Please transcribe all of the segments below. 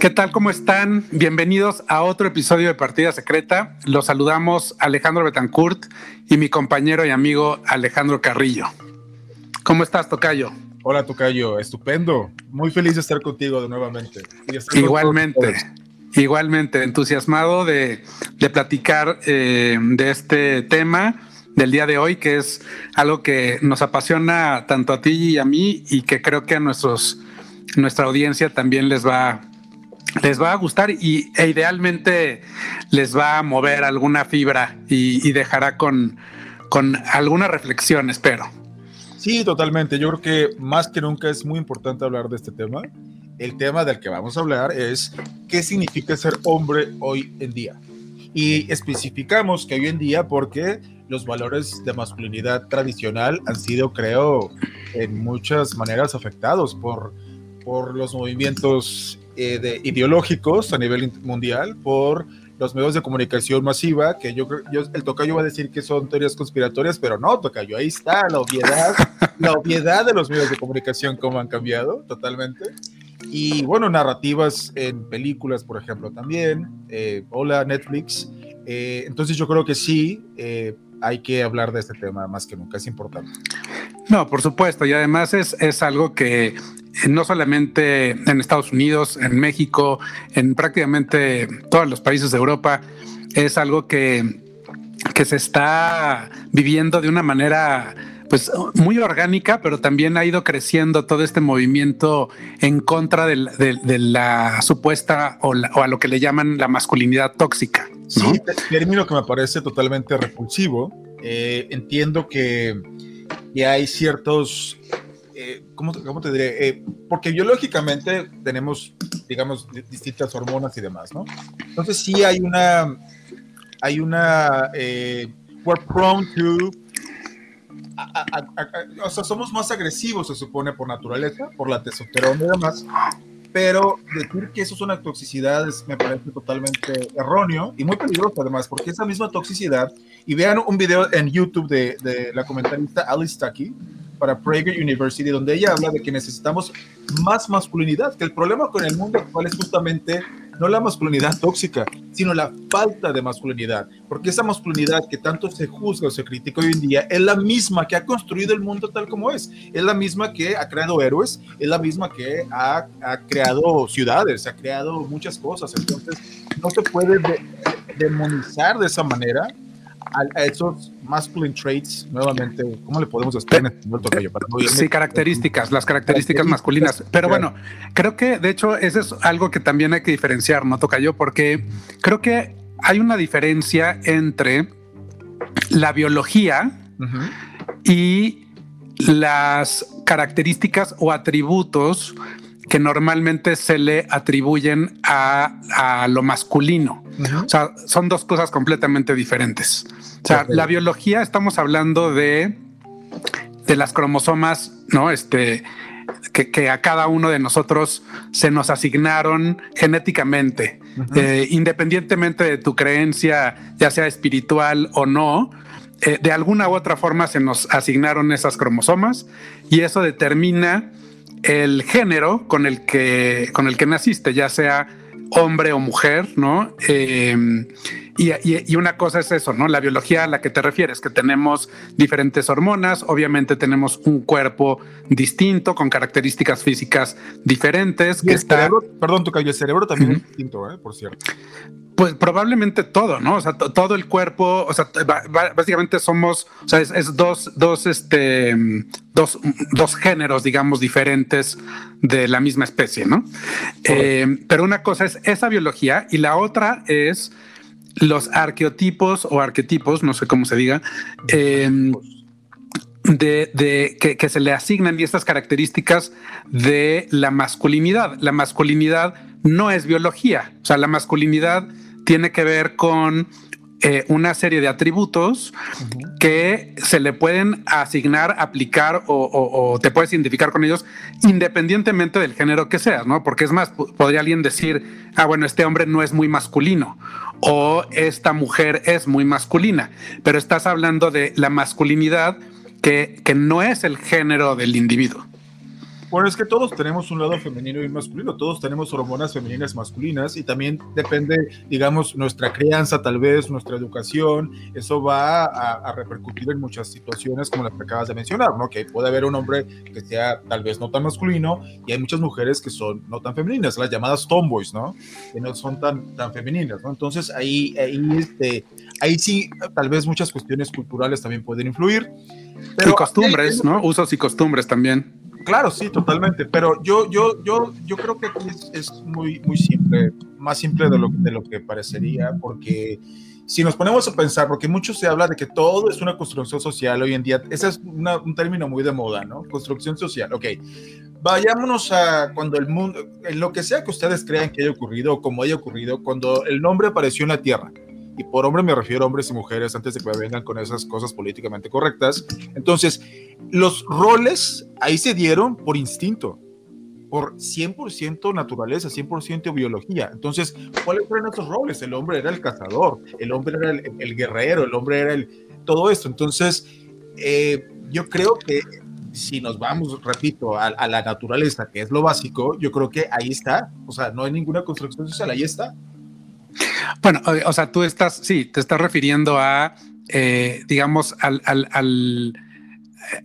¿Qué tal? ¿Cómo están? Bienvenidos a otro episodio de Partida Secreta. Los saludamos Alejandro Betancourt y mi compañero y amigo Alejandro Carrillo. ¿Cómo estás, Tocayo? Hola, Tocayo. Estupendo. Muy feliz de estar contigo de nuevamente. Igualmente. Igualmente, entusiasmado de, platicar eh, de este tema del día de hoy, que es algo que nos apasiona tanto a ti y a mí y que creo que a nuestros, nuestra audiencia también les va les va a gustar y e idealmente les va a mover alguna fibra y, dejará con, con alguna reflexión, espero. Sí, totalmente. Yo creo que más que nunca es muy importante hablar de este tema. El tema del que vamos a hablar es qué significa ser hombre hoy en día. Y especificamos que hoy en día porque los valores de masculinidad tradicional han sido, creo, en muchas maneras afectados por, por los movimientos eh, de, ideológicos a nivel mundial por los medios de comunicación masiva, que yo, yo el tocayo va a decir que son teorías conspiratorias, pero no, tocayo, ahí está la obviedad, la obviedad de los medios de comunicación, cómo han cambiado totalmente. Y bueno, narrativas en películas, por ejemplo, también. Eh, hola, Netflix. Eh, entonces yo creo que sí, hay que hablar de este tema más que nunca, es importante. No, por supuesto, y además es, es algo que no solamente en Estados Unidos, en México, en prácticamente todos los países de Europa, es algo que, que se está viviendo de una manera pues muy orgánica, pero también ha ido creciendo todo este movimiento en contra de, la supuesta o, a lo que le llaman la masculinidad tóxica. Sí, término que me parece totalmente repulsivo. Eh, entiendo que, que, hay ciertos eh, ¿cómo, te diré? Eh, porque biológicamente tenemos, digamos, distintas hormonas y demás, ¿no? Entonces sí hay una, hay una, eh, we're prone to, o sea, somos más agresivos, se supone, por naturaleza, por la testosterona y demás, pero decir que eso es una toxicidad me parece totalmente erróneo y muy peligroso además, porque esa misma toxicidad, y vean un video en YouTube de, de la comentarista Alice Tucky, para Prager University, donde ella habla de que necesitamos más masculinidad, que el problema con el mundo actual es justamente no la masculinidad tóxica, sino la falta de masculinidad, porque esa masculinidad que tanto se juzga o se critica hoy en día es la misma que ha construido el mundo tal como es, es la misma que ha creado héroes, es la misma que ha, ha creado ciudades, ha creado muchas cosas, entonces no se puede demonizar de esa manera a, esos masculine traits, nuevamente, ¿cómo le podemos decir en Sí, características, las características masculinas. Pero bueno, creo que de hecho eso es algo que también hay que diferenciar, ¿no, Tocayo? Porque creo que hay una diferencia entre la biología y las características o atributos que normalmente se le atribuyen a, lo masculino. O sea, son dos cosas completamente diferentes. O sea, la biología estamos hablando de, de las cromosomas, ¿no? Este, que, a cada uno de nosotros se nos asignaron genéticamente, eh, independientemente de tu creencia, ya sea espiritual o no, eh, de alguna u otra forma se nos asignaron esas cromosomas y eso determina el género con el que, con el que naciste, ya sea hombre o mujer, ¿no? Em, y, una cosa es eso, ¿no? La biología a la que te refieres, que tenemos diferentes hormonas, obviamente tenemos un cuerpo distinto, con características físicas diferentes. que está... perdón, tu el cerebro también es distinto, ¿eh? por cierto. Pues probablemente todo, ¿no? O sea, todo el cuerpo, o sea, básicamente somos, o sea, es, dos, dos, este, dos, dos, géneros, digamos, diferentes de la misma especie, ¿no? Eh, pero una cosa es esa biología y la otra es los arqueotipos o arquetipos, no sé cómo se diga, em, de, que, que, se le asignan y estas características de la masculinidad. La masculinidad no es biología, o sea, la masculinidad tiene que ver con eh, una serie de atributos que se le pueden asignar, aplicar o, te puedes identificar con ellos independientemente del género que seas, ¿no? Porque es más, podría alguien decir, ah, bueno, este hombre no es muy masculino o esta mujer es muy masculina, pero estás hablando de la masculinidad que, que no es el género del individuo. Bueno, es que todos tenemos un lado femenino y masculino, todos tenemos hormonas femeninas masculinas y también depende, digamos, nuestra crianza, tal vez, nuestra educación, eso va a, repercutir en muchas situaciones como las que acabas de mencionar, ¿no? Que puede haber un hombre que sea tal vez no tan masculino y hay muchas mujeres que son no tan femeninas, las llamadas tomboys, ¿no? Que no son tan, tan femeninas, ¿no? Entonces ahí, ahí, este, ahí sí, tal vez muchas cuestiones culturales también pueden influir. Pero y costumbres, ¿no? Usos y costumbres también. Claro, sí, totalmente. Pero yo, yo, yo, yo creo que aquí es, muy, muy simple, más simple de lo, de lo que parecería, porque si nos ponemos a pensar, porque mucho se habla de que todo es una construcción social hoy en día, ese es un término muy de moda, ¿no? Construcción social, ok. Vayámonos a cuando el mundo, en lo que sea que ustedes crean que haya ocurrido como haya ocurrido, cuando el nombre apareció en la Tierra, y por hombre me refiero a hombres y mujeres antes de que vengan con esas cosas políticamente correctas. Entonces, los roles ahí se dieron por instinto, por 100% naturaleza, 100% biología. Entonces, ¿cuáles eran esos roles? El hombre era el cazador, el hombre era el, guerrero, el hombre era el todo esto. Entonces, eh, yo creo que si nos vamos, repito, a, a, la naturaleza, que es lo básico, yo creo que ahí está. O sea, no hay ninguna construcción social, ahí está. Bueno, o sea, tú estás, sí, te estás refiriendo a, eh, digamos, al, al,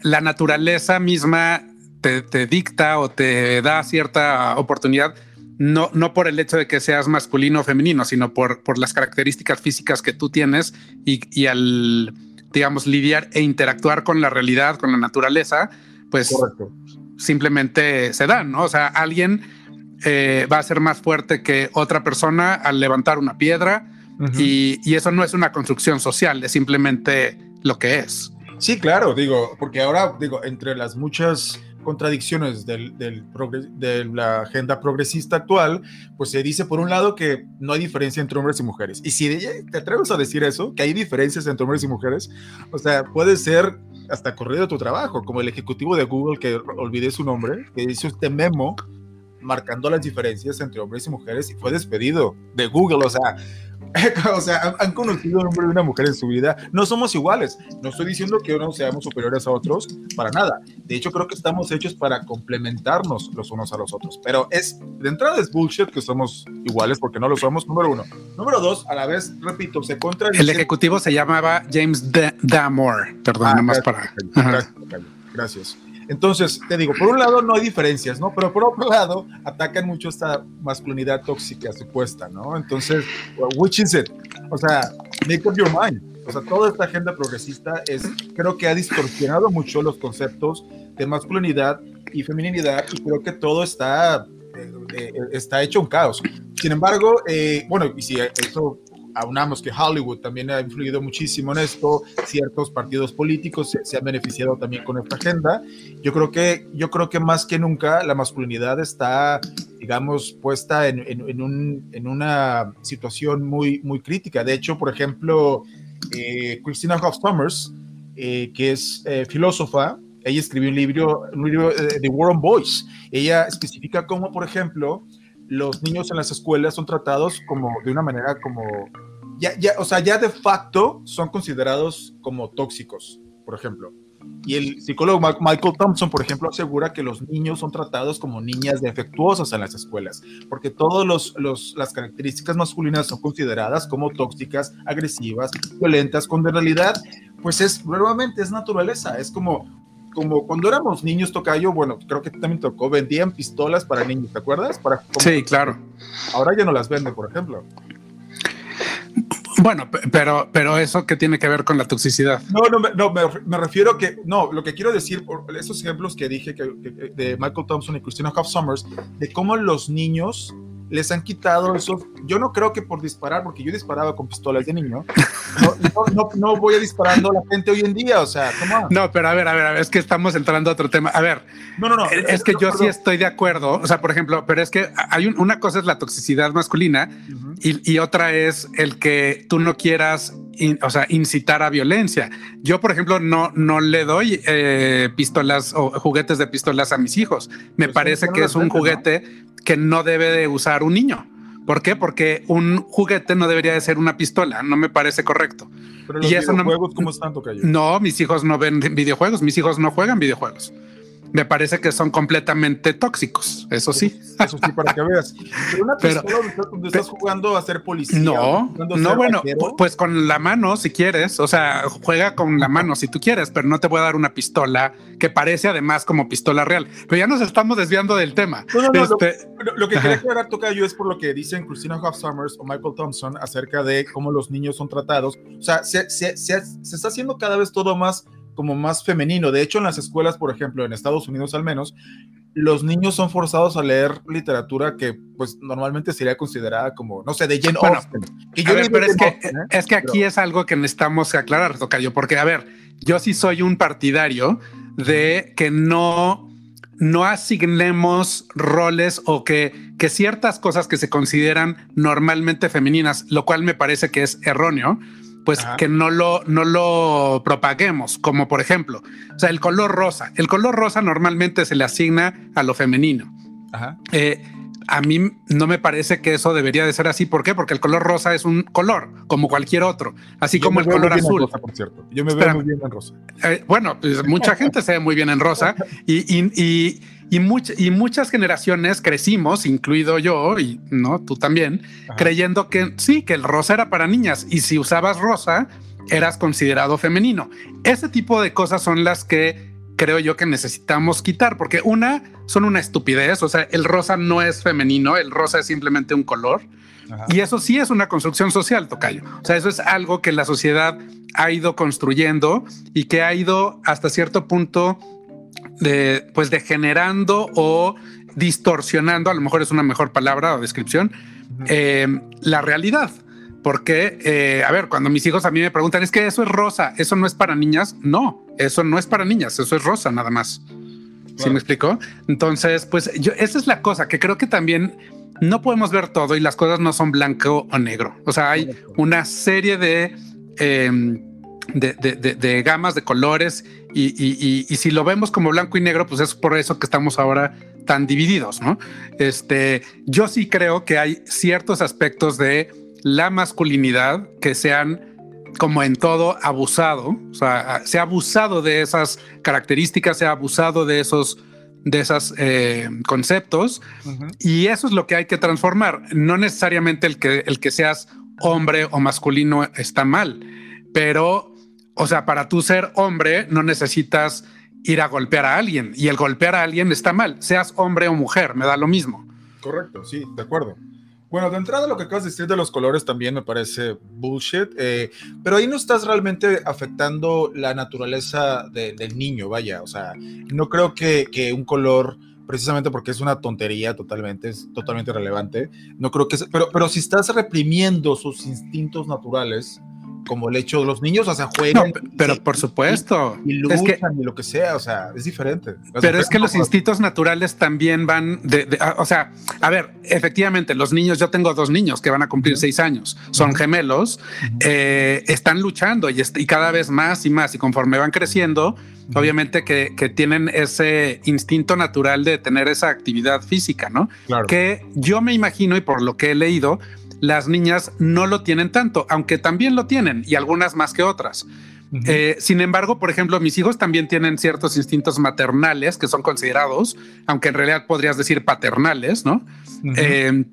la naturaleza misma te, dicta o te da cierta oportunidad, no, no por el hecho de que seas masculino o femenino, sino por, por las características físicas que tú tienes y, y al, digamos, lidiar e interactuar con la realidad, con la naturaleza, pues simplemente se dan, ¿no? O sea, alguien eh, va a ser más fuerte que otra persona al levantar una piedra y, eso no es una construcción social, es simplemente lo que es. Sí, claro, digo, porque ahora, digo, entre las muchas contradicciones del, de la agenda progresista actual, pues se dice por un lado que no hay diferencia entre hombres y mujeres. Y si te atreves a decir eso, que hay diferencias entre hombres y mujeres, o sea, puede ser hasta corrido tu trabajo, como el ejecutivo de Google, que olvidé su nombre, que dice este memo marcando las diferencias entre hombres y mujeres y fue despedido de Google. O sea, o sea, han, conocido un hombre y una mujer en su vida. No somos iguales. No estoy diciendo que unos seamos superiores a otros, para nada. De hecho, creo que estamos hechos para complementarnos los unos a los otros. Pero es, de entrada es bullshit que somos iguales porque no lo somos, número uno. Número dos, a la vez, repito, se contra El ejecutivo se llamaba James Damore. Perdón, ah, más para... Gracias. gracias. Entonces, te digo, por un lado no hay diferencias, ¿no? Pero por otro lado, atacan mucho esta masculinidad tóxica supuesta, ¿no? Entonces, which is it? O sea, make up your mind. O sea, toda esta agenda progresista es, creo que ha distorsionado mucho los conceptos de masculinidad y feminidad y creo que todo está, eh, eh, está hecho un caos. Sin embargo, eh, bueno, y si eso aunamos que Hollywood también ha influido muchísimo en esto, ciertos partidos políticos se, han beneficiado también con esta agenda. Yo creo que, yo creo que más que nunca la masculinidad está, digamos, puesta en, en, un, en una situación muy, muy crítica. De hecho, por ejemplo, eh, Christina Hoff Summers, eh, que es eh, filósofa, ella escribió un libro, un libro de War on Boys. Ella especifica cómo, por ejemplo, los niños en las escuelas son tratados como de una manera como ya, ya, o sea, ya de facto son considerados como tóxicos, por ejemplo. Y el psicólogo Michael Thompson, por ejemplo, asegura que los niños son tratados como niñas defectuosas en las escuelas, porque todas los, las características masculinas son consideradas como tóxicas, agresivas, violentas, cuando en realidad, pues es, nuevamente, es naturaleza, es como como cuando éramos niños, Tocayo, bueno, creo que también tocó, vendían pistolas para niños, ¿te acuerdas? Para, sí, claro. Ahora ya no las venden, por ejemplo. Bueno, pero, pero eso que tiene que ver con la toxicidad. No, no, no me, refiero que, no, lo que quiero decir, por esos ejemplos que dije que, de Michael Thompson y Christina Hoff Summers, de cómo los niños les han quitado eso. Yo no creo que por disparar, porque yo disparaba con pistolas de niño, no, no, voy a disparando a la gente hoy en día, o sea, ¿cómo? No, pero a ver, a ver, a ver, es que estamos entrando a otro tema. A ver, no, no, no. Es, que yo sí estoy de acuerdo, o sea, por ejemplo, pero es que hay una cosa es la toxicidad masculina y, otra es el que tú no quieras o sea, incitar a violencia. Yo, por ejemplo, no, no le doy eh, pistolas o juguetes de pistolas a mis hijos. Me pues parece que es un juguete que no debe de usar un niño. ¿Por qué? Porque un juguete no debería de ser una pistola, no me parece correcto. Pero los y videojuegos, no, ¿cómo están, No, mis hijos no ven videojuegos, mis hijos no juegan videojuegos. Me parece que son completamente tóxicos, eso sí. Eso sí, para que veas. Pero una pistola donde estás jugando a ser policía. No, no, bueno, pues con la mano si quieres, o sea, juega con la mano si tú quieres, pero no te voy a dar una pistola que parece además como pistola real. Pero ya nos estamos desviando del tema. No, no, este, lo, que quería aclarar, yo es por lo que dicen Christina Hoff Summers o Michael Thompson acerca de cómo los niños son tratados. O sea, se, se, se está haciendo cada vez todo más como más femenino. De hecho, en las escuelas, por ejemplo, en Estados Unidos al menos, los niños son forzados a leer literatura que pues normalmente sería considerada como, no sé, de Jane Austen. pero es, que, ¿eh? es que aquí es algo que necesitamos aclarar, Tocayo, porque a ver, yo sí soy un partidario de que no, no asignemos roles o que, que ciertas cosas que se consideran normalmente femeninas, lo cual me parece que es erróneo, pues que no lo, no lo propaguemos, como por ejemplo, o sea, el color rosa. El color rosa normalmente se le asigna a lo femenino. Eh, a mí no me parece que eso debería de ser así. ¿Por qué? Porque el color rosa es un color, como cualquier otro, así como el color azul. por cierto. Yo me veo muy bien en rosa. Eh, bueno, pues mucha gente se ve muy bien en rosa y, y y, y muchas generaciones crecimos, incluido yo y no tú también, creyendo que sí, que el rosa era para niñas y si usabas rosa eras considerado femenino. Ese tipo de cosas son las que creo yo que necesitamos quitar, porque una son una estupidez, o sea, el rosa no es femenino, el rosa es simplemente un color. Y eso sí es una construcción social, Tocayo. O sea, eso es algo que la sociedad ha ido construyendo y que ha ido hasta cierto punto de, pues degenerando o distorsionando, a lo mejor es una mejor palabra o descripción, eh, la realidad. Porque, eh, a ver, cuando mis hijos a mí me preguntan, es que eso es rosa, eso no es para niñas. No, eso no es para niñas, eso es rosa nada más. ¿Sí me explicó? Entonces, pues yo, esa es la cosa que creo que también no podemos ver todo y las cosas no son blanco o negro. O sea, hay una serie de, em, de, de, gamas de colores y, si lo vemos como blanco y negro, pues es por eso que estamos ahora tan divididos, ¿no? Este, yo sí creo que hay ciertos aspectos de la masculinidad que se han, como en todo, abusado, o sea, se ha abusado de esas características, se ha abusado de esos de esos eh, conceptos y eso es lo que hay que transformar. No necesariamente el que, el que seas hombre o masculino está mal, pero o sea, para tú ser hombre no necesitas ir a golpear a alguien y el golpear a alguien está mal, seas hombre o mujer, me da lo mismo. Correcto, sí, de acuerdo. Bueno, de entrada lo que acabas de decir de los colores también me parece bullshit, eh, pero ahí no estás realmente afectando la naturaleza del niño, vaya, o sea, no creo que, que, un color, precisamente porque es una tontería totalmente, es totalmente relevante, no creo que, pero, pero si estás reprimiendo sus instintos naturales, como el hecho de los niños, o sea, juegan. pero por supuesto. Y, luchan es que, y lo que sea, o sea, es diferente. pero es que los instintos naturales también van de, ah, o sea, a ver, efectivamente, los niños, yo tengo dos niños que van a cumplir seis años, son gemelos, eh, están luchando y, y, cada vez más y más, y conforme van creciendo, obviamente que, que, tienen ese instinto natural de tener esa actividad física, ¿no? Claro. Que yo me imagino y por lo que he leído, las niñas no lo tienen tanto, aunque también lo tienen y algunas más que otras. Eh, sin embargo, por ejemplo, mis hijos también tienen ciertos instintos maternales que son considerados, aunque en realidad podrías decir paternales, ¿no? Eh,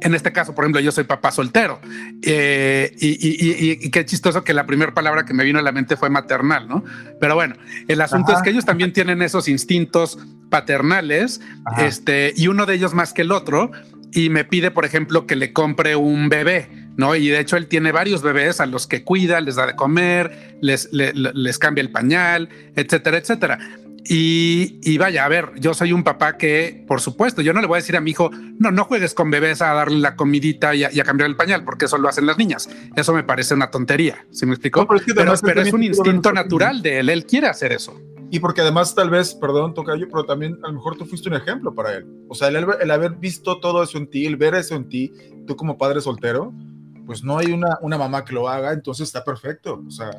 en este caso, por ejemplo, yo soy papá soltero eh, y, qué chistoso que la primera palabra que me vino a la mente fue maternal, ¿no? Pero bueno, el asunto es que ellos también tienen esos instintos paternales, este, y uno de ellos más que el otro, y me pide, por ejemplo, que le compre un bebé, ¿no? Y de hecho él tiene varios bebés a los que cuida, les da de comer, les, les, cambia el pañal, etcétera, etcétera. Y, vaya, a ver, yo soy un papá que, por supuesto, yo no le voy a decir a mi hijo, no, no juegues con bebés a darle la comidita y a, cambiar el pañal, porque eso lo hacen las niñas. Eso me parece una tontería, ¿sí me explicó? pero, pero es un instinto natural de él, él quiere hacer eso. Y porque además tal vez, perdón, Tocayo, pero también a lo mejor tú fuiste un ejemplo para él. O sea, el, haber visto todo eso en ti, el ver eso en ti, tú como padre soltero, pues no hay una, una mamá que lo haga, entonces está perfecto. O sea,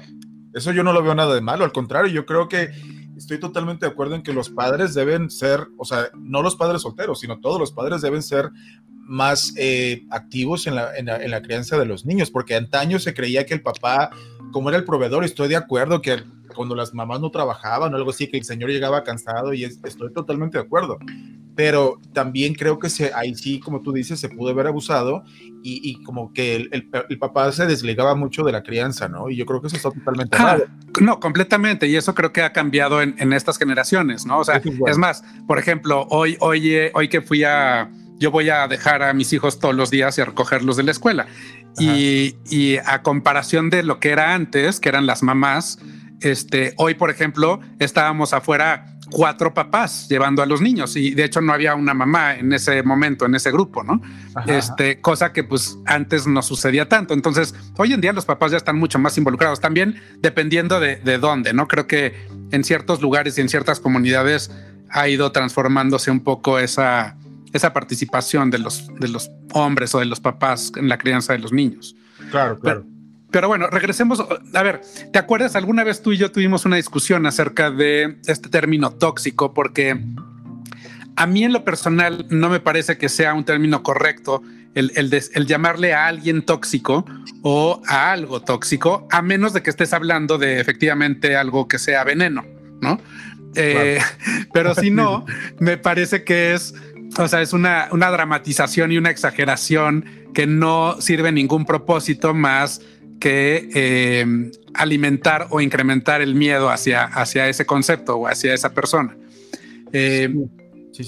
eso yo no lo veo nada de malo, al contrario, yo creo que estoy totalmente de acuerdo en que los padres deben ser, o sea, no los padres solteros, sino todos los padres deben ser más eh, activos en la, en, la, en la, crianza de los niños, porque antaño se creía que el papá, como era el proveedor, estoy de acuerdo que cuando las mamás no trabajaban o algo así, que el señor llegaba cansado y estoy totalmente de acuerdo. Pero también creo que se, ahí sí, como tú dices, se pudo haber abusado y, como que el, el, papá se desligaba mucho de la crianza, ¿no? Y yo creo que eso está totalmente ah, mal. No, completamente. Y eso creo que ha cambiado en, en estas generaciones, ¿no? O sea, es, más, por ejemplo, hoy, hoy, hoy que fui a, yo voy a dejar a mis hijos todos los días y a recogerlos de la escuela. Y, y, a comparación de lo que era antes, que eran las mamás, este, hoy, por ejemplo, estábamos afuera cuatro papás llevando a los niños y de hecho no había una mamá en ese momento, en ese grupo, ¿no? Este, cosa que pues antes no sucedía tanto. Entonces, hoy en día los papás ya están mucho más involucrados también dependiendo de, de dónde, ¿no? Creo que en ciertos lugares y en ciertas comunidades ha ido transformándose un poco esa, esa participación de los, de los hombres o de los papás en la crianza de los niños. Claro, claro. Pero bueno, regresemos. A ver, ¿te acuerdas? Alguna vez tú y yo tuvimos una discusión acerca de este término tóxico, porque a mí en lo personal no me parece que sea un término correcto el, el, llamarle a alguien tóxico o a algo tóxico, a menos de que estés hablando de efectivamente algo que sea veneno, ¿no? Eh, pero si no, me parece que es, o sea, es una, una dramatización y una exageración que no sirve ningún propósito más que eh, alimentar o incrementar el miedo hacia, hacia ese concepto o hacia esa persona. Eh,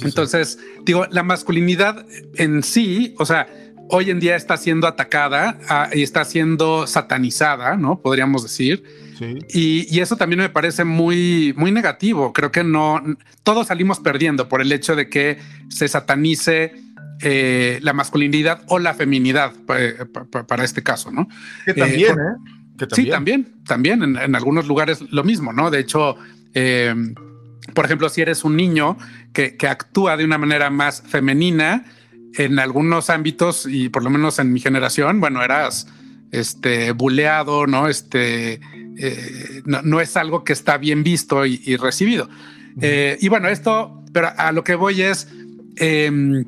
entonces, digo, la masculinidad en sí, o sea, hoy en día está siendo atacada ah, y está siendo satanizada, ¿no? Podríamos decir. Y, eso también me parece muy, muy negativo. Creo que no, todos salimos perdiendo por el hecho de que se satanice eh, la masculinidad o la feminidad eh, para, este caso, ¿no? Que eh, también, ¿eh? Sí, también, también en, algunos lugares lo mismo, ¿no? De hecho, por ejemplo, si eres un niño que, actúa de una manera más femenina, en algunos ámbitos y por lo menos en mi generación, bueno, eras este buleado, no? Este no, es algo que está bien visto y, recibido. y bueno, esto, pero a lo que voy es em,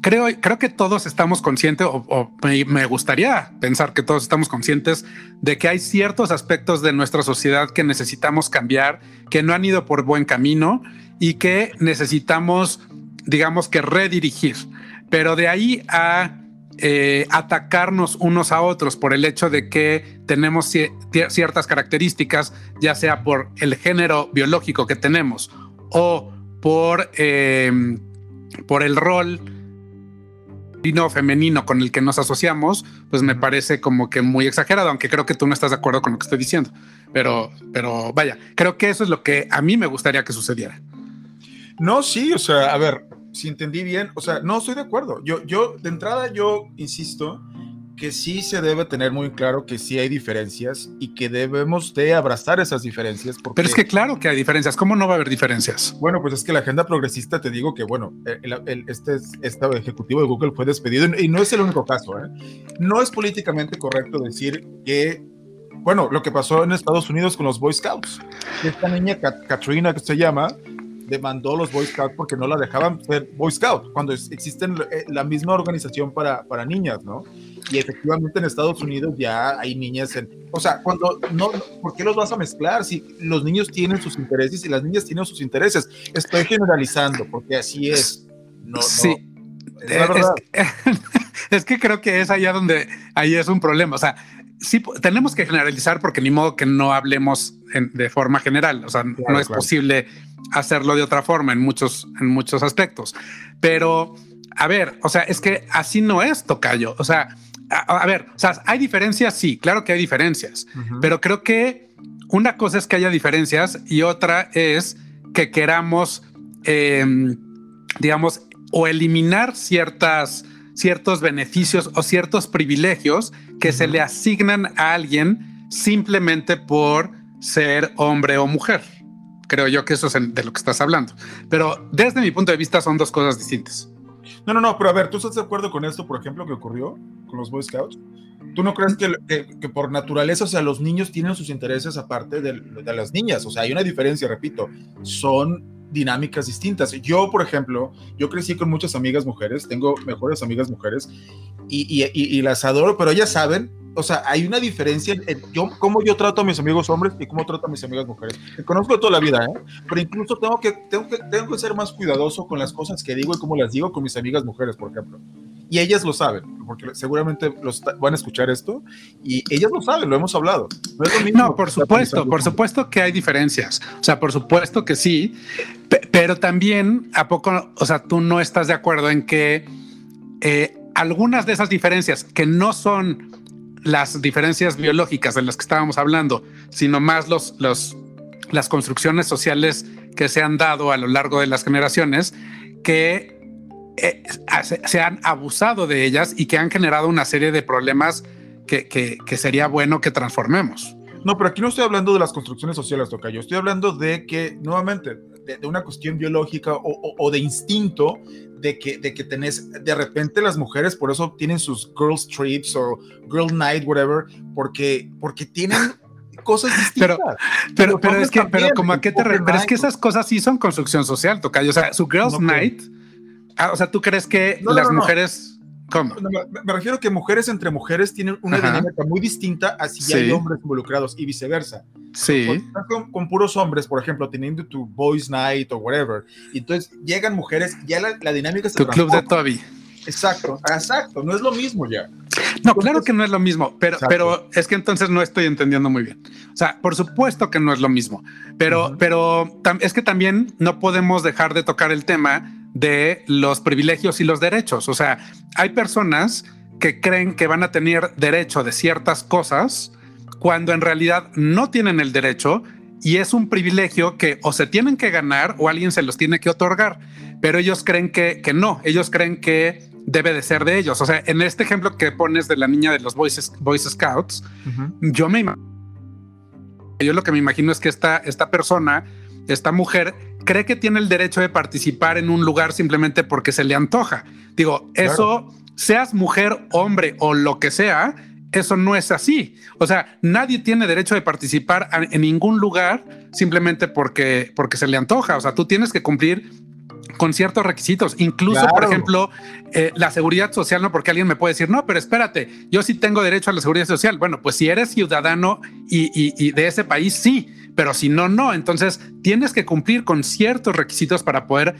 creo, que todos estamos conscientes, o, me, gustaría pensar que todos estamos conscientes de que hay ciertos aspectos de nuestra sociedad que necesitamos cambiar, que no han ido por buen camino y que necesitamos, digamos que redirigir. Pero de ahí a eh, atacarnos unos a otros por el hecho de que tenemos ciertas características, ya sea por el género biológico que tenemos o por, eh, por el rol o femenino con el que nos asociamos, pues me parece como que muy exagerado, aunque creo que tú no estás de acuerdo con lo que estoy diciendo. Pero, pero vaya, creo que eso es lo que a mí me gustaría que sucediera. No, sí, o sea, a ver, si entendí bien, o sea, no estoy de acuerdo. Yo, yo, de entrada, yo insisto que sí se debe tener muy claro que sí hay diferencias y que debemos de abrazar esas diferencias. Porque, Pero es que claro que hay diferencias. ¿Cómo no va a haber diferencias? Bueno, pues es que la agenda progresista, te digo que, bueno, el, este, este ejecutivo de Google fue despedido y no es el único caso. ¿eh? No es políticamente correcto decir que, bueno, lo que pasó en Estados Unidos con los Boy Scouts. Esta niña, Katrina, que se llama, demandó a los Boy Scouts porque no la dejaban ser Boy Scout, cuando existen eh, la misma organización para, para niñas, ¿no? Y efectivamente en Estados Unidos ya hay niñas en... O sea, cuando no, ¿por qué los vas a mezclar si los niños tienen sus intereses y las niñas tienen sus intereses? Estoy generalizando porque así es. No, sí. es, que creo que es allá donde ahí es un problema. O sea, sí tenemos que generalizar porque ni modo que no hablemos de forma general. O sea, no es posible hacerlo de otra forma en muchos, en muchos aspectos. Pero a ver, o sea, es que así no es tocayo. O sea, a, ver, o sea, hay diferencias, sí, claro que hay diferencias, pero creo que una cosa es que haya diferencias y otra es que queramos, em, digamos, o eliminar ciertas, ciertos beneficios o ciertos privilegios que se le asignan a alguien simplemente por ser hombre o mujer. Creo yo que eso es de lo que estás hablando. Pero desde mi punto de vista son dos cosas distintas. No, no, no, pero a ver, ¿tú estás de acuerdo con esto, por ejemplo, que ocurrió con los Boy Scouts? ¿Tú no crees que, que, por naturaleza, o sea, los niños tienen sus intereses aparte de, de, las niñas? O sea, hay una diferencia, repito, son dinámicas distintas. Yo, por ejemplo, yo crecí con muchas amigas mujeres, tengo mejores amigas mujeres y, y, y, las adoro, pero ellas saben o sea, hay una diferencia en yo, cómo yo trato a mis amigos hombres y cómo trato a mis amigas mujeres. Me conozco toda la vida, ¿eh? pero incluso tengo que, tengo, que, tengo que ser más cuidadoso con las cosas que digo y cómo las digo con mis amigas mujeres, por ejemplo. Y ellas lo saben, porque seguramente los van a escuchar esto y ellas lo saben, lo hemos hablado. No, no por supuesto, por supuesto que hay diferencias. O sea, por supuesto que sí, pero también a poco, o sea, tú no estás de acuerdo en que eh, algunas de esas diferencias que no son las diferencias biológicas de las que estábamos hablando, sino más los, las construcciones sociales que se han dado a lo largo de las generaciones, que eh, se, han abusado de ellas y que han generado una serie de problemas que, que, sería bueno que transformemos. No, pero aquí no estoy hablando de las construcciones sociales, Tocayo. Estoy hablando de que, nuevamente, de, una cuestión biológica o, o, de instinto de que, de que tenés, de repente las mujeres por eso tienen sus girls trips o girl night, whatever, porque, porque tienen cosas distintas. Pero, pero, es que, pero como a qué te Pero es que esas cosas sí son construcción social, Tocayo. O sea, su girls night, ah, o sea, ¿tú crees que las mujeres ¿Cómo? Me, refiero que mujeres entre mujeres tienen una dinámica muy distinta así si hay hombres involucrados y viceversa. Sí. Con, puros hombres, por ejemplo, teniendo tu boys night o whatever, y entonces llegan mujeres, ya la, dinámica se Tu club de Toby. Exacto, exacto, no es lo mismo ya. No, claro que no es lo mismo, pero, pero es que entonces no estoy entendiendo muy bien. O sea, por supuesto que no es lo mismo, pero, pero es que también no podemos dejar de tocar el tema de los privilegios y los derechos. O sea, hay personas que creen que van a tener derecho de ciertas cosas cuando en realidad no tienen el derecho y es un privilegio que o se tienen que ganar o alguien se los tiene que otorgar, pero ellos creen que, que no, ellos creen que debe de ser de ellos. O sea, en este ejemplo que pones de la niña de los Boy, Scouts, yo me yo lo que me imagino es que esta, esta persona, esta mujer, cree que tiene el derecho de participar en un lugar simplemente porque se le antoja. Digo, eso, seas mujer, hombre o lo que sea, eso no es así. O sea, nadie tiene derecho de participar en ningún lugar simplemente porque, porque se le antoja. O sea, tú tienes que cumplir con ciertos requisitos, incluso, por ejemplo, eh, la seguridad social, no porque alguien me puede decir, no, pero espérate, yo sí tengo derecho a la seguridad social. Bueno, pues si eres ciudadano y de ese país, sí, pero si no, no. Entonces tienes que cumplir con ciertos requisitos para poder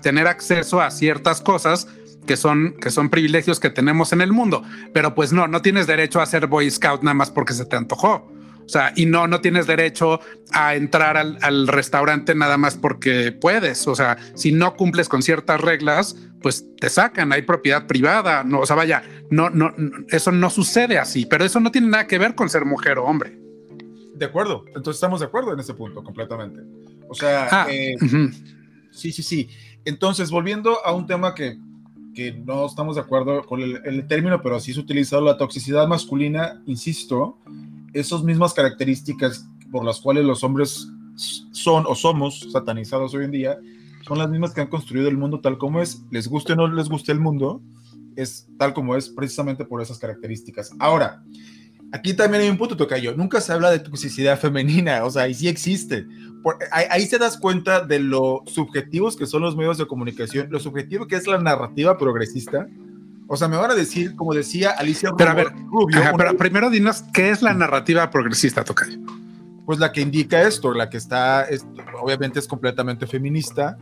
tener acceso a ciertas cosas que son, que son privilegios que tenemos en el mundo. Pero pues no, no tienes derecho a ser Boy Scout nada más porque se te antojó. O sea, y no, no tienes derecho a entrar al, restaurante nada más porque puedes. O sea, si no cumples con ciertas reglas, pues te sacan, hay propiedad privada. No, o sea, vaya, no, no, eso no sucede así, pero eso no tiene nada que ver con ser mujer o hombre. De acuerdo, entonces estamos de acuerdo en ese punto completamente. O sea, ah, eh, sí, sí, sí. Entonces, volviendo a un tema que, que no estamos de acuerdo con el, término, pero sí ha utilizado la toxicidad masculina, insisto, esas mismas características por las cuales los hombres son o somos satanizados hoy en día, son las mismas que han construido el mundo tal como es, les guste o no les guste el mundo, es tal como es precisamente por esas características. Ahora, Aquí también hay un punto, Tocayo. Nunca se habla de toxicidad femenina, o sea, y sí existe. ahí, ahí, se das cuenta de lo subjetivos que son los medios de comunicación, lo subjetivo que es la narrativa progresista. O sea, me van a decir, como decía Alicia pero a ver, Rubio. pero primero dinos, ¿qué es la narrativa progresista, Tocayo? Pues la que indica esto, la que está, obviamente es completamente feminista,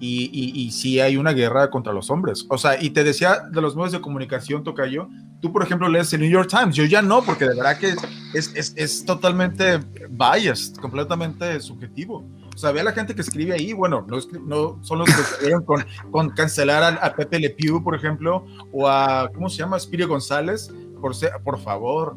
y, y, y, sí hay una guerra contra los hombres. O sea, y te decía de los medios de comunicación, Tocayo, tú, por ejemplo, lees el New York Times, yo ya no, porque de verdad que es, es, es totalmente biased, completamente subjetivo. O sea, ve a la gente que escribe ahí, bueno, no, no son los que escribieron con, con cancelar a, a, Pepe Le Pew, por ejemplo, o a, ¿cómo se llama? Spirio González, por, ser, por favor,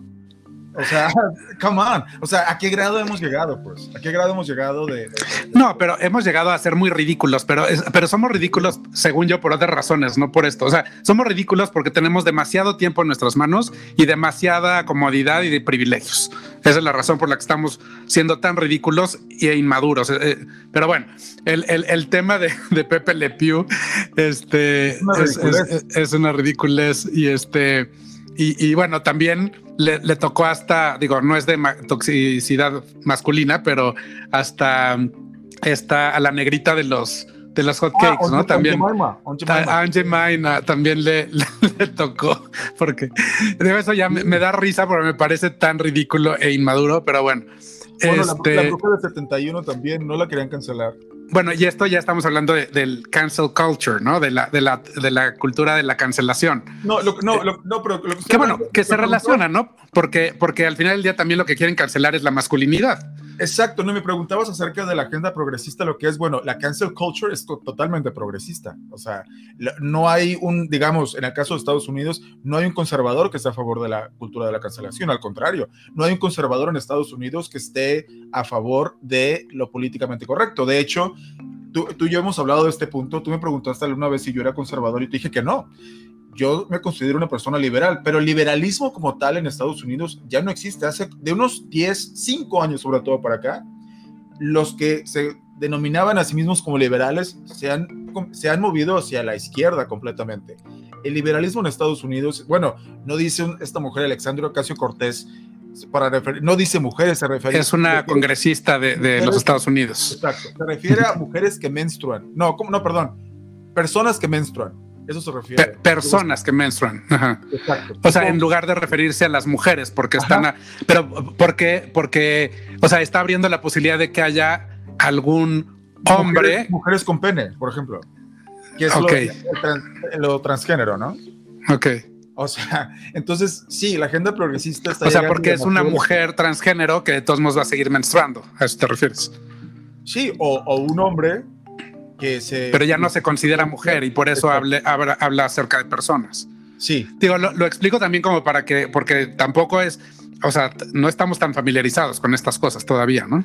o sea, come on. O sea, ¿a qué grado hemos llegado, pues? ¿A qué grado hemos llegado de...? No, pero hemos llegado a ser muy ridículos, pero, pero somos ridículos, según yo, por otras razones, no por esto. O sea, somos ridículos porque tenemos demasiado tiempo en nuestras manos y demasiada comodidad y de privilegios. Esa es la razón por la que estamos siendo tan ridículos e inmaduros. Eh, eh, pero bueno, el, el, el tema de, de, Pepe Le Pew este, es, es, es una ridiculez y este... Y, bueno, también le, tocó hasta, digo, no es de toxicidad masculina, pero hasta esta a la negrita de los de los hotcakes, ah, ¿no? También. A también le, le, tocó, porque de eso ya me, da risa, porque me parece tan ridículo e inmaduro, pero bueno. Bueno, este, la, la bruja de 71 también no la querían cancelar. Bueno, y esto ya estamos hablando del cancel culture, ¿no? De la, de la, de la cultura de la cancelación. No, no, no, pero lo que, bueno, que se relaciona, ¿no? Porque, porque al final del día también lo que quieren cancelar es la masculinidad. Exacto, no me preguntabas acerca de la agenda progresista, lo que es, bueno, la cancel culture es totalmente progresista. O sea, no hay un, digamos, en el caso de Estados Unidos, no hay un conservador que esté a favor de la cultura de la cancelación, al contrario, no hay un conservador en Estados Unidos que esté a favor de lo políticamente correcto. De hecho, tú, tú y yo hemos hablado de este punto, tú me preguntaste alguna vez si yo era conservador y te dije que no yo me considero una persona liberal, pero el liberalismo como tal en Estados Unidos ya no existe. Hace de unos 10, 5 años sobre todo para acá, los que se denominaban a sí mismos como liberales se han, se han movido hacia la izquierda completamente. El liberalismo en Estados Unidos, bueno, no dice esta mujer Alexandria Ocasio Cortés, para referir, no dice mujeres, se refiere. Es una congresista de, de los Estados Unidos. Exacto, se refiere a mujeres que menstruan. No, ¿cómo? no, perdón, personas que menstruan eso se refiere. personas que menstruan. Exacto. O sea, en lugar de referirse a las mujeres, porque están. A, pero, ¿por qué? Porque, o sea, está abriendo la posibilidad de que haya algún hombre. Mujeres, con pene, por ejemplo. Que es lo, transgénero, ¿no? Ok. O sea, entonces sí, la agenda progresista está. O sea, porque es una mujer transgénero que de todos modos va a seguir menstruando. ¿A eso te refieres? Sí, o, o un hombre pero ya no se considera mujer y por eso habla, habla, acerca de personas. Sí. Digo, lo, explico también como para que, porque tampoco es, o sea, no estamos tan familiarizados con estas cosas todavía, ¿no?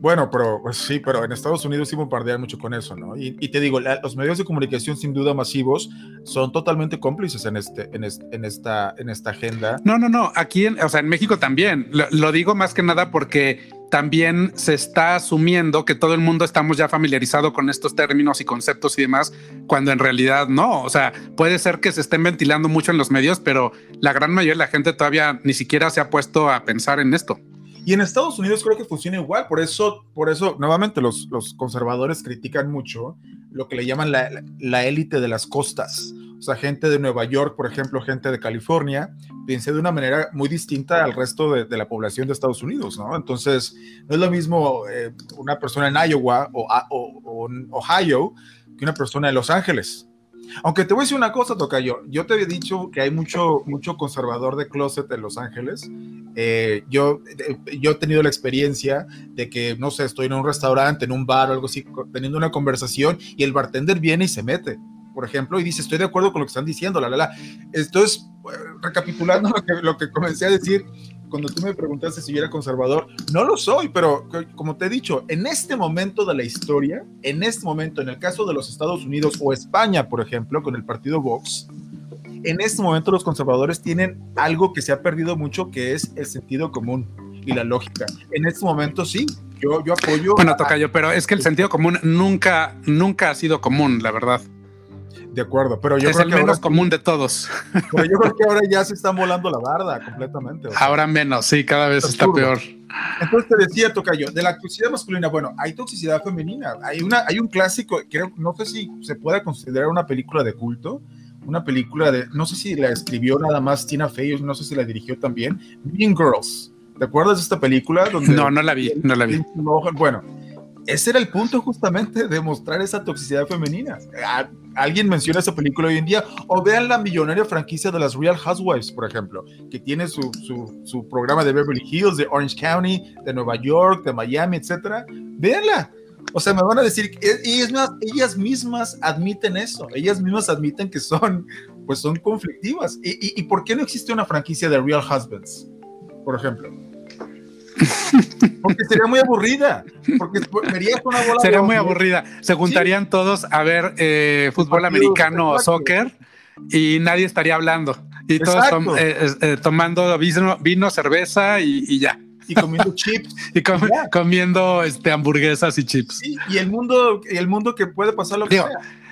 Bueno, pero pues sí, pero en Estados Unidos sí bombardean mucho con eso, ¿no? Y, te digo, los medios de comunicación sin duda masivos son totalmente cómplices en, este, en, en, esta, en esta agenda. No, no, no, aquí, en, o sea, en México también. lo digo más que nada porque también se está asumiendo que todo el mundo estamos ya familiarizado con estos términos y conceptos y demás, cuando en realidad no. O sea, puede ser que se estén ventilando mucho en los medios, pero la gran mayoría de la gente todavía ni siquiera se ha puesto a pensar en esto. Y en Estados Unidos creo que funciona igual, por eso, por eso nuevamente los, los conservadores critican mucho lo que le llaman la élite de las costas o sea, gente de Nueva York, por ejemplo, gente de California, piensa de una manera muy distinta al resto de, la población de Estados Unidos, ¿no? Entonces, no es lo mismo eh, una persona en Iowa o, en Ohio que una persona en Los Ángeles. Aunque te voy a decir una cosa, Tocayo. Yo te había dicho que hay mucho, mucho conservador de closet en Los Ángeles. Eh, yo, eh, yo he tenido la experiencia de que, no sé, estoy en un restaurante, en un bar o algo así, teniendo una conversación y el bartender viene y se mete por ejemplo, y dice, estoy de acuerdo con lo que están diciendo, la, la, la. Entonces, recapitulando lo que, lo que comencé a decir, cuando tú me preguntaste si yo era conservador, no lo soy, pero como te he dicho, en este momento de la historia, en este momento, en el caso de los Estados Unidos o España, por ejemplo, con el partido Vox, en este momento los conservadores tienen algo que se ha perdido mucho, que es el sentido común y la lógica. En este momento sí, yo, yo apoyo. Bueno, toca yo, pero es que el sentido común nunca, nunca ha sido común, la verdad. De acuerdo, pero yo es creo el que menos común de todos. Pero yo creo que ahora ya se está volando la barda completamente. ahora menos, sí, cada vez está peor. Entonces te decía, Tocayo, de la toxicidad masculina, bueno, hay toxicidad femenina. Hay, una, hay un clásico, creo, no sé si se puede considerar una película de culto, una película de, no sé si la escribió nada más Tina Fey, no sé si la dirigió también, Mean Girls. ¿Te acuerdas de esta película? Donde no, no la vi, no la vi. Bueno, ese era el punto justamente de mostrar esa toxicidad femenina. Alguien menciona esa película hoy en día, o vean la millonaria franquicia de las Real Housewives, por ejemplo, que tiene su, su, programa de Beverly Hills, de Orange County, de Nueva York, de Miami, etcétera. Véanla. O sea, me van a decir, ellas, ellas mismas admiten eso, ellas mismas admiten que son, pues son conflictivas. ¿Y, y, y por qué no existe una franquicia de Real Husbands, por ejemplo? Porque sería muy aburrida. Porque verías una bola Sería muy aburrida. Se juntarían todos a ver eh, fútbol americano o soccer y nadie estaría hablando. Y todos eh, eh, tomando vino, cerveza y, ya. Y comiendo chips. y comiendo este, hamburguesas y chips. y el mundo, y el mundo que puede pasar lo que sea.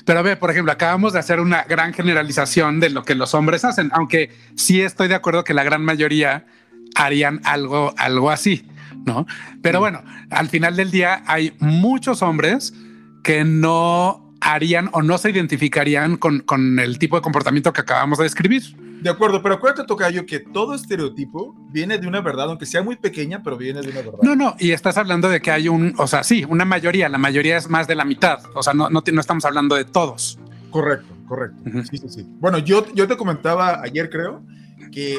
Pero a ver, por ejemplo, acabamos de hacer una gran generalización de lo que los hombres hacen, aunque sí estoy de acuerdo que la gran mayoría harían algo, algo así, ¿no? Pero bueno, al final del día hay muchos hombres que no harían o no se identificarían con, con el tipo de comportamiento que acabamos de describir. De acuerdo, pero acuérdate, Tocayo, que todo estereotipo viene de una verdad, aunque sea muy pequeña, pero viene de una verdad. No, no, y estás hablando de que hay un, o sea, sí, una mayoría, la mayoría es más de la mitad, o sea, no, no, no estamos hablando de todos. Correcto, correcto. Sí, sí, sí. Bueno, yo, yo te comentaba ayer, creo, que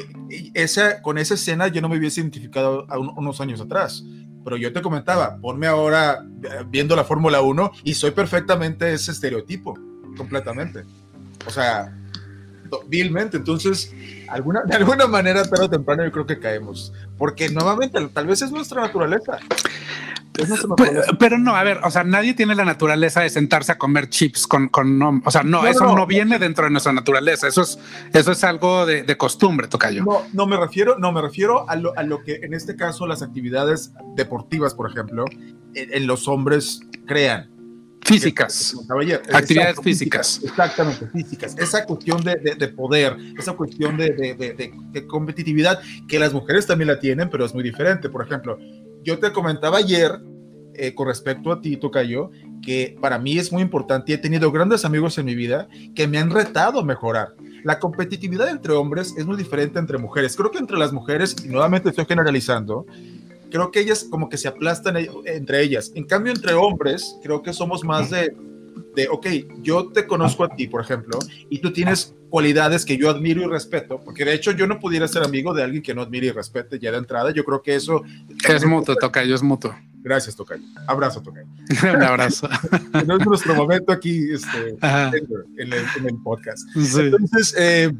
esa, con esa escena yo no me hubiese identificado a unos años atrás. Pero yo te comentaba, ponme ahora eh, viendo la Fórmula 1 y soy perfectamente ese estereotipo, completamente. O sea, vilmente. Entonces, alguna, de alguna manera, tarde o temprano, yo creo que caemos. Porque nuevamente, tal vez es nuestra naturaleza. Pero, no, a ver, o sea, nadie tiene la naturaleza de sentarse a comer chips con, con o sea, no, eso no, viene dentro de nuestra naturaleza. Eso es, eso es algo de, de costumbre, Tocayo. No, no me refiero, no me refiero a lo, a lo, que en este caso las actividades deportivas, por ejemplo, en los hombres crean físicas, actividades físicas. Exactamente, físicas. Esa cuestión de, de, poder, esa cuestión de, de, competitividad, que las mujeres también la tienen, pero es muy diferente. Por ejemplo, yo te comentaba ayer, eh, con respecto a ti, Tocayo, que para mí es muy importante y he tenido grandes amigos en mi vida que me han retado a mejorar. La competitividad entre hombres es muy diferente entre mujeres. Creo que entre las mujeres, y nuevamente estoy generalizando, creo que ellas como que se aplastan e, entre ellas. En cambio, entre hombres, creo que somos más de, de, ok, yo te conozco a ti, por ejemplo, y tú tienes cualidades que yo admiro y respeto, porque de hecho yo no pudiera ser amigo de alguien que no admire y respete ya de entrada. Yo creo que eso... Es mutuo, Tocayo, es mutuo. Gracias, Tocayo. Abrazo, Tocayo. Un abrazo. no es nuestro momento aquí este, en, el, podcast. Entonces, eh,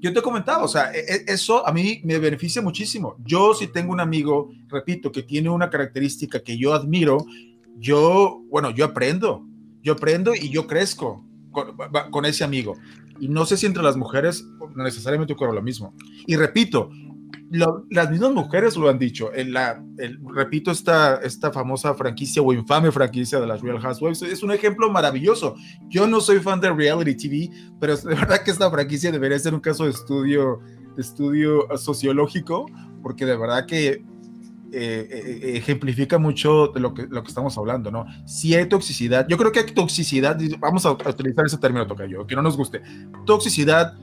yo te comentaba, o sea, e, e, eso a mí me beneficia muchísimo. Yo si tengo un amigo, repito, que tiene una característica que yo admiro, yo, bueno, yo aprendo, yo aprendo y yo crezco con, ese amigo. Y no sé si entre las mujeres necesariamente ocurre lo mismo. Y repito, las mismas mujeres lo han dicho. En la, repito, esta, esta famosa franquicia o infame franquicia de las Real Housewives es un ejemplo maravilloso. Yo no soy fan de reality TV, pero de verdad que esta franquicia debería ser un caso de estudio, de estudio sociológico, porque de verdad que eh, eh, ejemplifica mucho de lo que, lo que estamos hablando, ¿no? Si hay toxicidad, yo creo que hay toxicidad, vamos a, utilizar ese término, toca yo, que no nos guste, toxicidad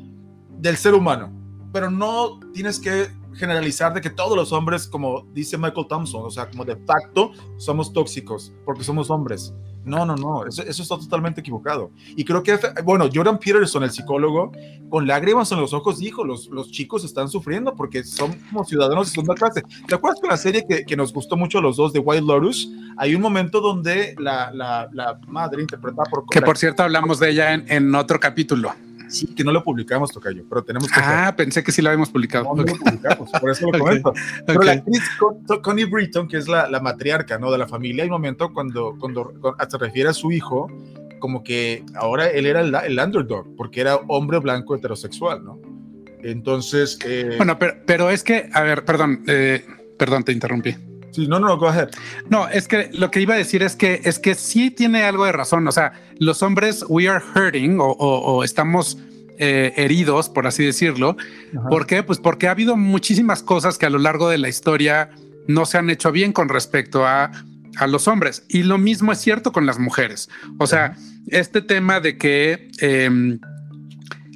del ser humano, pero no tienes que generalizar de que todos los hombres, como dice Michael Thompson, o sea, como de facto somos tóxicos porque somos hombres. No, no, no, eso, eso, está totalmente equivocado. Y creo que, bueno, Jordan Peterson, el psicólogo, con lágrimas en los ojos dijo, los, los chicos están sufriendo porque son como ciudadanos de segunda clase. ¿Te acuerdas con la serie que, que, nos gustó mucho a los dos de Wild Lotus? Hay un momento donde la, la, la madre interpretada por... Que por cierto hablamos de ella en, en otro capítulo. Sí, que no lo publicamos, Tocayo, pero tenemos que. Ah, pensé que sí lo habíamos publicado. No, lo publicamos, por eso lo comento. Pero la actriz Connie Britton, que es la, la, matriarca ¿no? de la familia, hay un momento cuando, cuando, se refiere a su hijo, como que ahora él era el, el underdog, porque era hombre blanco heterosexual, ¿no? Entonces. Eh, bueno, pero, pero, es que, a ver, perdón, eh, perdón, te interrumpí. Sí, no, no, go ahead. No, es que lo que iba a decir es que es que sí tiene algo de razón. O sea, los hombres we are hurting o, o, estamos eh, heridos, por así decirlo. ¿Por qué? Pues porque ha habido muchísimas cosas que a lo largo de la historia no se han hecho bien con respecto a, a los hombres. Y lo mismo es cierto con las mujeres. O sea, este tema de que, eh,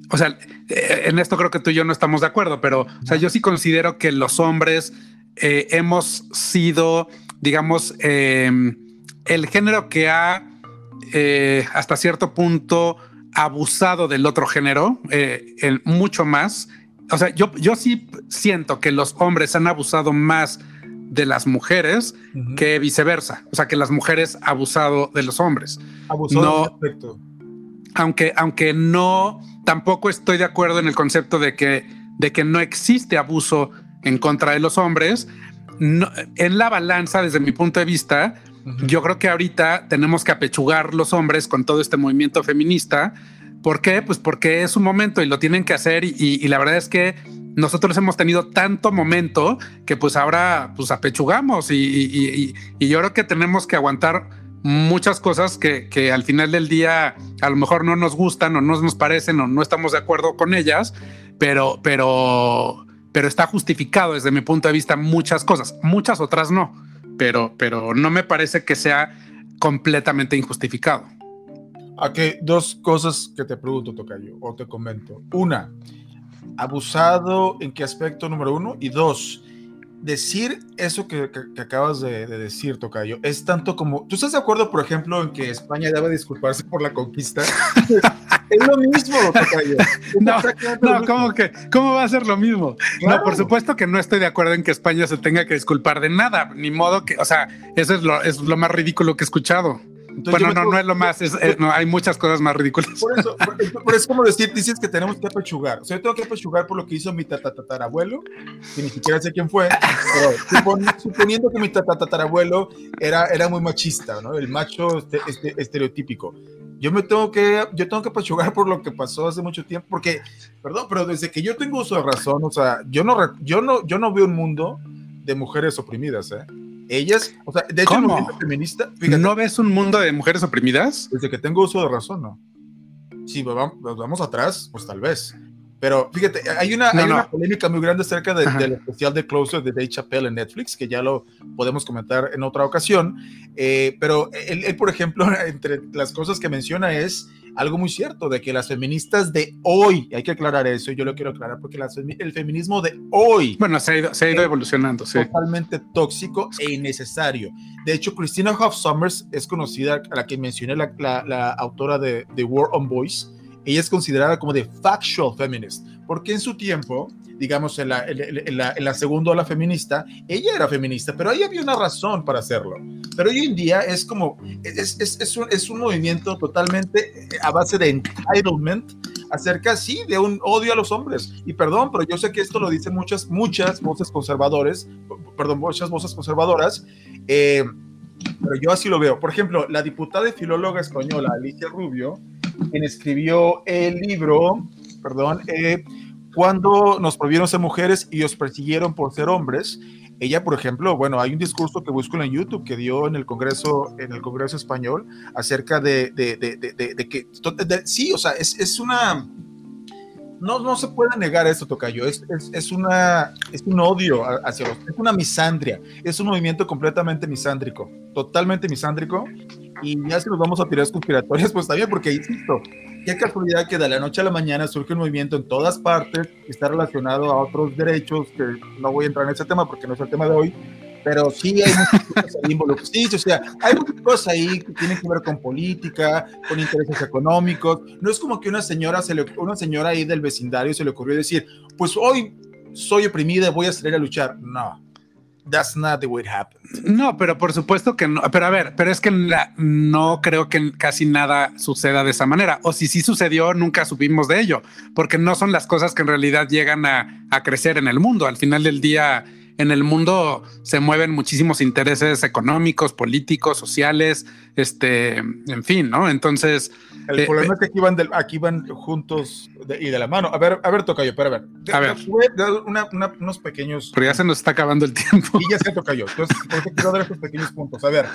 o sea, eh, en esto creo que tú y yo no estamos de acuerdo, pero o sea, yo sí considero que los hombres eh, hemos sido, digamos, em, el género que ha eh, hasta cierto punto abusado del otro género, eh, mucho más. O sea, yo, yo sí siento que los hombres han abusado más de las mujeres que viceversa. O sea, que las mujeres han abusado de los hombres. Abusado no, Aunque, aunque no, tampoco estoy de acuerdo en el concepto de que, de que no existe abuso en contra de los hombres. en la balanza, desde mi punto de vista, yo creo que ahorita tenemos que apechugar los hombres con todo este movimiento feminista. ¿Por qué? Pues porque es un momento y lo tienen que hacer y, la verdad es que nosotros hemos tenido tanto momento que pues ahora pues apechugamos y, yo creo que tenemos que aguantar muchas cosas que, que, al final del día a lo mejor no nos gustan o no nos parecen o no estamos de acuerdo con ellas, pero, pero pero está justificado desde mi punto de vista muchas cosas, muchas otras no, pero, pero no me parece que sea completamente injustificado. Aquí dos cosas que te pregunto, Tocayo, o te comento. Una, abusado en qué aspecto número uno y dos, decir eso que, acabas de, decir, Tocayo, es tanto como, ¿tú estás de acuerdo, por ejemplo, en que España debe disculparse por la conquista? es lo mismo, Tocayo. no, no ¿cómo, que, ¿cómo va a ser lo mismo? No, por supuesto que no estoy de acuerdo en que España se tenga que disculpar de nada, ni modo que, o sea, eso es lo, es lo más ridículo que he escuchado bueno, no, no es lo más, no, hay muchas cosas más ridículas. Por eso, por, es como decir, dices que tenemos que apechugar. O sea, yo tengo que apechugar por lo que hizo mi tatatarabuelo, que ni siquiera sé quién fue, pero suponiendo que mi tatatarabuelo era, era muy machista, ¿no? El macho este, este, estereotípico. Yo me tengo que, yo tengo que apechugar por lo que pasó hace mucho tiempo, porque, perdón, pero desde que yo tengo uso de razón, o sea, yo no, yo no, yo no veo un mundo de mujeres oprimidas, ¿eh? ellas, o sea, de hecho, ¿Cómo? el feminista. ¿No ves un mundo de mujeres oprimidas? Desde que tengo uso de razón, no. Si vamos, vamos atrás, pues tal vez. Pero fíjate, hay una, hay una polémica muy grande acerca del especial de Closer de Dave Chappelle en Netflix, que ya lo podemos comentar en otra ocasión. Eh, pero él, por ejemplo, entre las cosas que menciona es algo muy cierto, de que las feministas de hoy, hay que aclarar eso, y yo lo quiero aclarar, porque el feminismo de hoy... Bueno, se ha ido, se ha ido evolucionando, sí. Totalmente tóxico e innecesario. De hecho, Christina Hoff Summers es conocida, a la que mencioné, la, la, autora de The War on Boys, ella es considerada como de factual feminist, porque en su tiempo, digamos, en la, en la, en la segunda ola feminista, ella era feminista, pero ahí había una razón para hacerlo. Pero hoy en día es como, es, es, es, un, es un movimiento totalmente eh, a base de entitlement, acerca, sí, de un odio a los hombres. Y perdón, pero yo sé que esto lo dicen muchas, muchas voces conservadores, perdón, muchas voces conservadoras, eh, pero yo así lo veo. Por ejemplo, la diputada y filóloga española Alicia Rubio, quien escribió el libro, perdón, eh, Cuando nos prohibieron ser mujeres y os persiguieron por ser hombres. Ella, por ejemplo, bueno, hay un discurso que busco en YouTube que dio en el Congreso, en el Congreso español acerca de, de, de, de que, sí, o sea, es, es una, no, no se puede negar esto, Tocayo. Es, es, es, una, es un odio hacia los. Es una misandria. Es un movimiento completamente misándrico. Totalmente misándrico y ya si nos vamos a tirar conspiratorias, pues también, porque insisto, qué casualidad que de la noche a la mañana surge un movimiento en todas partes que está relacionado a otros derechos, que no voy a entrar en ese tema porque no es el tema de hoy, pero sí hay muchas cosas ahí involucradas. Sí, o sea, hay muchas cosas ahí que tienen que ver con política, con intereses económicos. No es como que una señora, se le, una señora ahí del vecindario se le ocurrió decir, pues hoy soy oprimida, voy a salir a luchar. No, that's not the way it happened. No, pero por supuesto que no. Pero a ver, pero es que no creo que casi nada suceda de esa manera. O si sí sucedió, nunca supimos de ello, porque no son las cosas que en realidad llegan a, a crecer en el mundo. Al final del día, en el mundo se mueven muchísimos intereses económicos, políticos, sociales, este, en fin, ¿no? Entonces. El eh, problema es que aquí van, aquí van juntos y de la mano. A ver, a ver, Tocayo, pero a ver. a ver. unos pequeños. Pero ya se nos está acabando el tiempo. Y ya se Tocayo. Entonces, porque quiero dar estos pequeños puntos. A ver,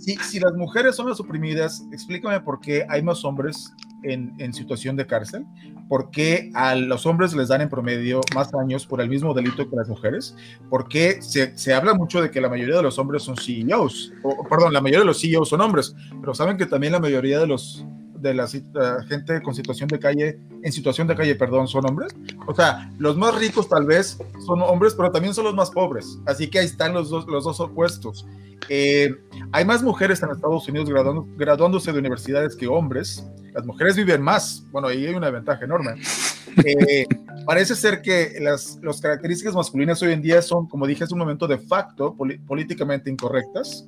si, si las mujeres son las oprimidas, explícame por qué hay más hombres en, situación de cárcel, por qué a los hombres les dan en promedio más años por el mismo delito que las mujeres, porque se, se habla mucho de que la mayoría de los hombres son CEOs, o, perdón, la mayoría de los CEOs son hombres, pero saben que también la mayoría de los de la, gente con situación de calle, en situación de calle, perdón, son hombres. O sea, los más ricos tal vez son hombres, pero también son los más pobres. Así que ahí están los dos, los dos opuestos. Eh, hay más mujeres en Estados Unidos graduándose de universidades que hombres. Las mujeres viven más. Bueno, ahí hay una ventaja enorme. Eh, parece ser que las, las, características masculinas hoy en día son, como dije hace un momento, de facto políticamente incorrectas.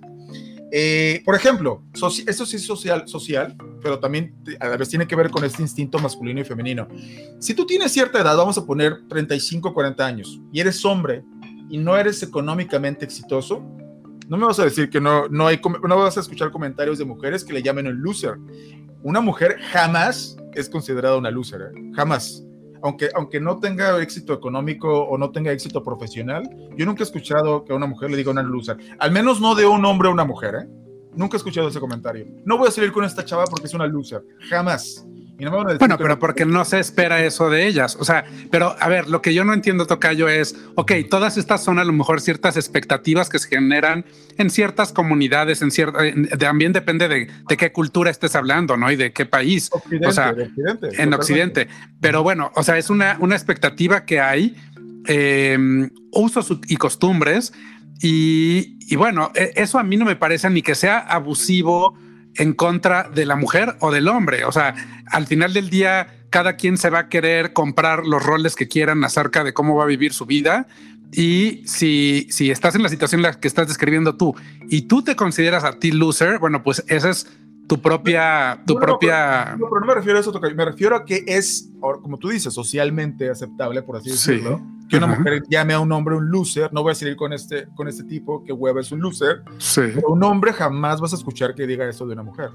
Eh, por ejemplo, esto sí es social, social, pero también a la vez tiene que ver con este instinto masculino y femenino. Si tú tienes cierta edad, vamos a poner 35, 40 años, y eres hombre y no eres económicamente exitoso, no me vas a decir que no, no, hay, no vas a escuchar comentarios de mujeres que le llamen un loser. Una mujer jamás es considerada una loser, ¿eh? jamás. Aunque, aunque no tenga éxito económico o no tenga éxito profesional, yo nunca he escuchado que a una mujer le diga una loser. Al menos no de un hombre a una mujer, ¿eh? Nunca he escuchado ese comentario. No voy a salir con esta chava porque es una loser. Jamás. Bueno, pero porque no se espera eso de ellas. O sea, pero a ver, lo que yo no entiendo, Tocayo, es, ok, todas estas son a lo mejor ciertas expectativas que se generan en ciertas comunidades, en cierta, también depende de, qué cultura estés hablando, ¿no? Y de qué país. o sea, en Occidente. Pero bueno, o sea, es una, una expectativa que hay, eh, usos y costumbres. Y, y bueno, e, eso a mí no me parece ni que sea abusivo en contra de la mujer o del hombre. O sea, al final del día, cada quien se va a querer comprar los roles que quieran acerca de cómo va a vivir su vida. Y si, si estás en la situación en la que estás describiendo tú y tú te consideras a ti loser, bueno, pues esa es tu propia, tu propia. No, pero no me refiero a eso, me refiero a que es, como tú dices, socialmente aceptable, por así decirlo, que una mujer llame a un hombre un loser. No voy a salir con este, con este tipo que hueva es un loser. Sí. Pero un hombre jamás vas a escuchar que diga eso de una mujer.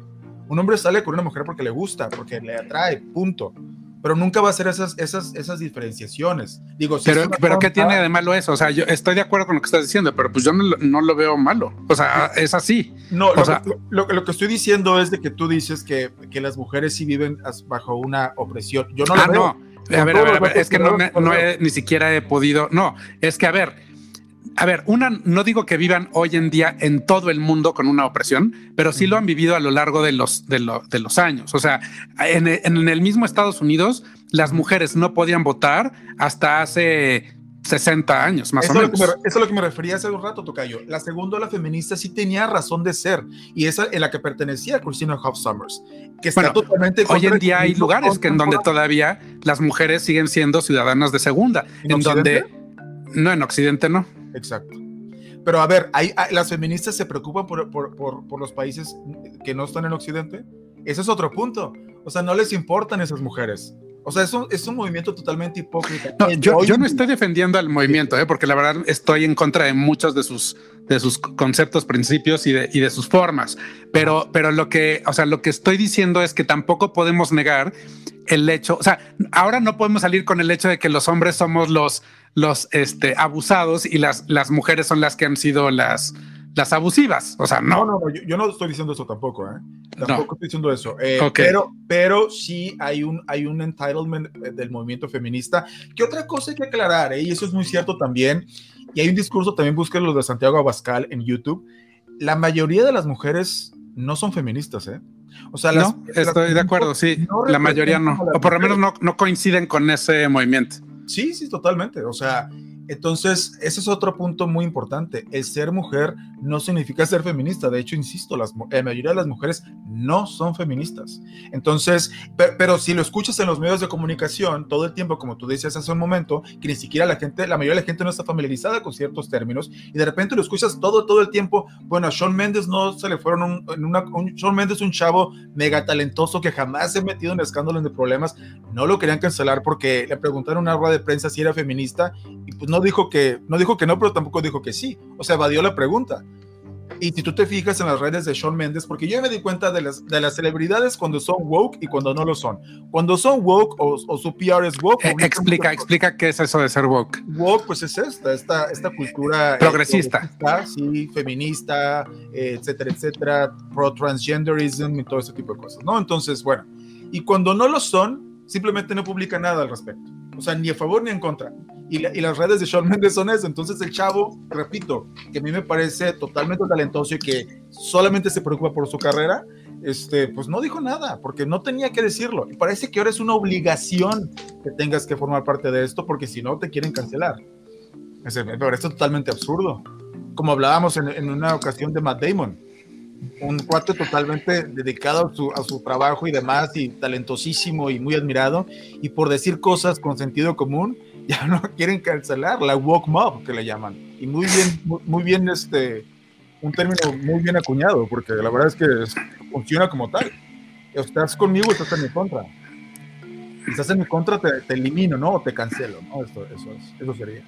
Un hombre sale con una mujer porque le gusta, porque le atrae, punto pero nunca va a ser esas, esas, esas diferenciaciones. Digo, pero, pero ¿qué tiene de malo eso? O sea, yo estoy de acuerdo con lo que estás diciendo, pero pues yo no, no lo veo malo. O sea, es así. No, lo, sea, lo, lo, que estoy diciendo es de que tú dices que, que las mujeres sí viven bajo una opresión. Yo no lo ah, veo. no. A ver, a ver, a ver, es que no, me, no he, ni siquiera he podido. No, es que a ver, a ver, una, no digo que vivan hoy en día en todo el mundo con una opresión, pero sí lo han vivido a lo largo de los, de, de los años. O sea, en, en, el mismo Estados Unidos, las mujeres no podían votar hasta hace 60 años, más eso o menos. eso es lo que me refería hace un rato, Tocayo. La segunda, la feminista, sí tenía razón de ser, y esa en la que pertenecía Christina Hoff Summers. Que está bueno, totalmente hoy en día hay lugares que en donde todavía las mujeres siguen siendo ciudadanas de segunda, en, ¿En donde no en Occidente no. Exacto. Pero a ver, ¿hay, las feministas se preocupan por, por, por, los países que no están en Occidente? Ese es otro punto. O sea, no les importan esas mujeres. O sea, es un, es un movimiento totalmente hipócrita. No, yo, yo, no estoy defendiendo al movimiento, ¿eh? porque la verdad estoy en contra de muchos de sus, de sus conceptos, principios y de, y de sus formas. Pero, pero lo que, o sea, lo que estoy diciendo es que tampoco podemos negar el hecho, o sea, ahora no podemos salir con el hecho de que los hombres somos los, los este, abusados y las, las mujeres son las que han sido las, las abusivas. O sea, no. No, no, yo, no estoy diciendo eso tampoco, ¿eh? Tampoco estoy diciendo eso. Eh, pero, pero sí hay un, hay un entitlement del movimiento feminista. ¿Qué otra cosa hay que aclarar? Eh? Y eso es muy cierto también. Y hay un discurso, también busquen los de Santiago Abascal en YouTube. La mayoría de las mujeres no son feministas, ¿eh? O sea, las, no, estoy de acuerdo, sí. la mayoría no. O por lo menos no, no coinciden con ese movimiento. Sí, sí, totalmente. O sea, entonces, ese es otro punto muy importante. El ser mujer no significa ser feminista. De hecho, insisto, la mayoría de las mujeres no son feministas. Entonces, pero, si lo escuchas en los medios de comunicación todo el tiempo, como tú decías hace un momento, que ni siquiera la gente, la mayoría de la gente no está familiarizada con ciertos términos, y de repente lo escuchas todo, todo el tiempo. Bueno, a Sean Mendes no se le fueron un, en una, un, Sean Mendes, un chavo mega talentoso que jamás se ha metido en escándalos de problemas, no lo querían cancelar porque le preguntaron a una rueda de prensa si era feminista, y pues no dijo que no, dijo que no, pero tampoco dijo que sí. O sea, evadió la pregunta. Y si tú te fijas en las redes de Sean Mendes, porque yo me di cuenta de las, de las celebridades cuando son woke y cuando no lo son. Cuando son woke o, su PR es woke. Eh, explica, explica qué es eso de ser woke. Woke, pues es esta, esta, esta cultura. Eh, progresista. sí, feminista, eh, etcétera, etcétera, pro-transgenderism y todo ese tipo de cosas, ¿no? Entonces, bueno. Y cuando no lo son, simplemente no publica nada al respecto. O sea, ni a favor ni en contra y, las redes de Shawn Mendes son eso. Entonces el chavo, repito, que a mí me parece totalmente talentoso y que solamente se preocupa por su carrera, este, pues no dijo nada, porque no tenía que decirlo. Y parece que ahora es una obligación que tengas que formar parte de esto, porque si no te quieren cancelar. Me parece totalmente absurdo. Como hablábamos en, en una ocasión de Matt Damon, un cuate totalmente dedicado a su, a su, trabajo y demás, y talentosísimo y muy admirado, y por decir cosas con sentido común, ya no quieren cancelar, la woke mob que le llaman. Y muy bien, muy, bien este, un término muy bien acuñado, porque la verdad es que funciona como tal. Estás conmigo, estás en mi contra. Si estás en mi contra, te, te elimino, ¿no? O te cancelo, ¿no? Esto, eso, es, eso sería.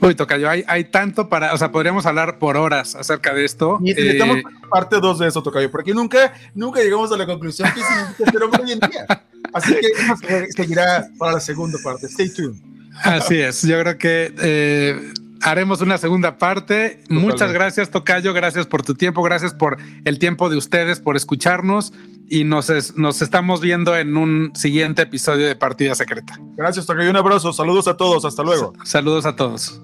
Uy, Tocayo, hay, hay tanto para, o sea, podríamos hablar por horas acerca de esto. Y necesitamos eh, parte 2 de eso, Tocayo, porque nunca, nunca llegamos a la conclusión que significa ser hombre hoy en día. Así que eso seguirá para la segunda parte. Stay tuned. Así es, yo creo que eh, haremos una segunda parte. Muchas gracias, Tocayo. Gracias por tu tiempo. Gracias por el tiempo de ustedes, por escucharnos. Y nos, nos estamos viendo en un siguiente episodio de Partida Secreta. Gracias, Tocayo. Un abrazo. Saludos a todos. Hasta luego. Saludos a todos.